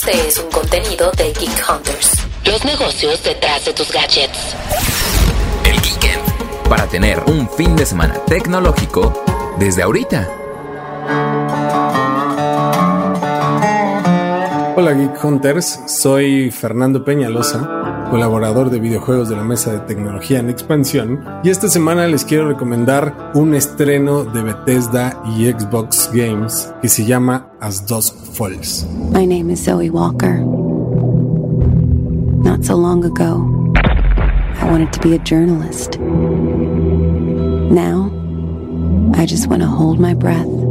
Este es un contenido de Geek Hunters. Los negocios detrás de tus gadgets. El Geekend. Para tener un fin de semana tecnológico desde ahorita. Hola Geek Hunters, soy Fernando Peñalosa, colaborador de videojuegos de la Mesa de Tecnología en Expansión, y esta semana les quiero recomendar un estreno de Bethesda y Xbox Games que se llama As Dusk Falls. My name is Zoe Walker. Not so long ago, I wanted to be a journalist. Now, I just want to hold my breath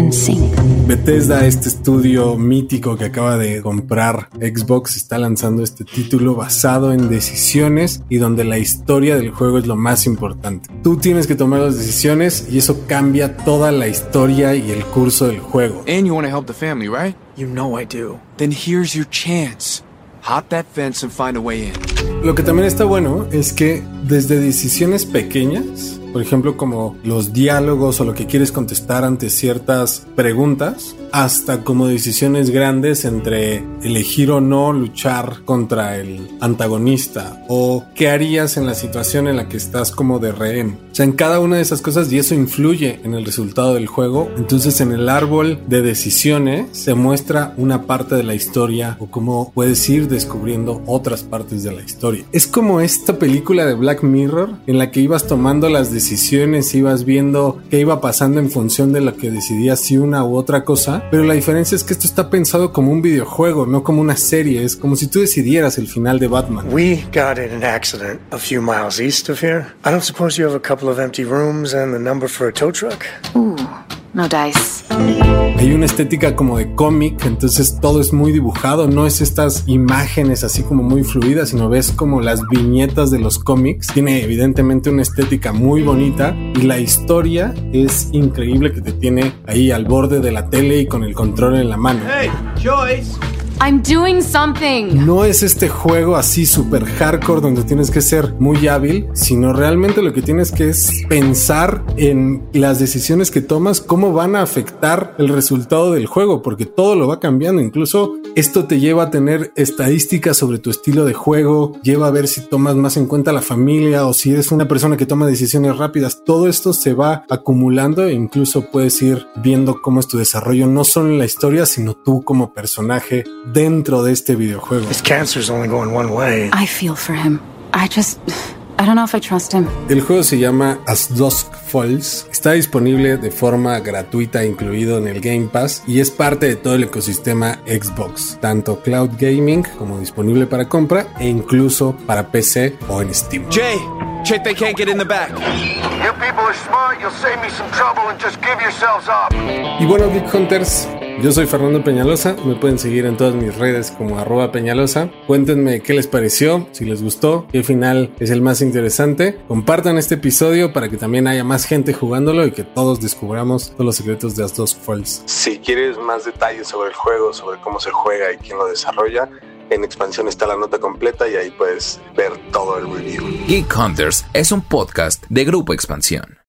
and. Bethesda, este estudio mítico que acaba de comprar Xbox, está lanzando este título basado en decisiones y donde la historia del juego es lo más importante. Tú tienes que tomar las decisiones y eso cambia toda la historia y el curso del juego. And you want to help the family, right? You know I do. Then here's your chance. Hop that fence and find a way in. Lo que también está bueno es que desde decisiones pequeñas, por ejemplo como los diálogos o lo que quieres contestar ante ciertas preguntas, hasta como decisiones grandes entre elegir o no luchar contra el antagonista o qué harías en la situación en la que estás como de rehén. O sea, en cada una de esas cosas y eso influye en el resultado del juego. Entonces en el árbol de decisiones se muestra una parte de la historia o cómo puedes ir descubriendo otras partes de la historia. Es como esta película de Black Mirror en la que ibas tomando las decisiones, ibas viendo qué iba pasando en función de lo que decidías si una u otra cosa pero la diferencia es que esto está pensado como un videojuego, no como una serie. Es como si tú decidieras el final de Batman. We got in an accident a few miles east of here. I don't suppose you have a couple of empty rooms and the number for a tow truck? Ooh, no dice. Hay una estética como de cómic, entonces todo es muy dibujado, no es estas imágenes así como muy fluidas, sino ves como las viñetas de los cómics. Tiene evidentemente una estética muy bonita y la historia es increíble que te tiene ahí al borde de la tele y con el control en la mano. Hey, Joyce! I'm doing something. No es este juego así super hardcore donde tienes que ser muy hábil, sino realmente lo que tienes que es pensar en las decisiones que tomas, cómo van a afectar el resultado del juego, porque todo lo va cambiando. Incluso esto te lleva a tener estadísticas sobre tu estilo de juego, lleva a ver si tomas más en cuenta la familia o si eres una persona que toma decisiones rápidas. Todo esto se va acumulando e incluso puedes ir viendo cómo es tu desarrollo, no solo en la historia, sino tú como personaje dentro de este videojuego. This cancer's only going one way. I feel for him. I just. I don't know if I trust him. El juego se llama As Dusk Falls. Está disponible de forma gratuita, incluido en el Game Pass, y es parte de todo el ecosistema Xbox, tanto cloud gaming como disponible para compra e incluso para PC o en Steam. Jay, check they can't get in the back. You people are smart, you'll save me some trouble and just give yourselves up. Y bueno, Geek Hunters, yo soy Fernando Peñalosa, me pueden seguir en todas mis redes como arroba Peñalosa. Cuéntenme qué les pareció, si les gustó, qué final es el más interesante. Compartan este episodio para que también haya más gente jugándolo y que todos descubramos todos los secretos de As Falls. Si quieres más detalles sobre el juego, sobre cómo se juega y quién lo desarrolla, en expansión está la nota completa y ahí puedes ver todo el review. Geek Hunters es un podcast de Grupo Expansión.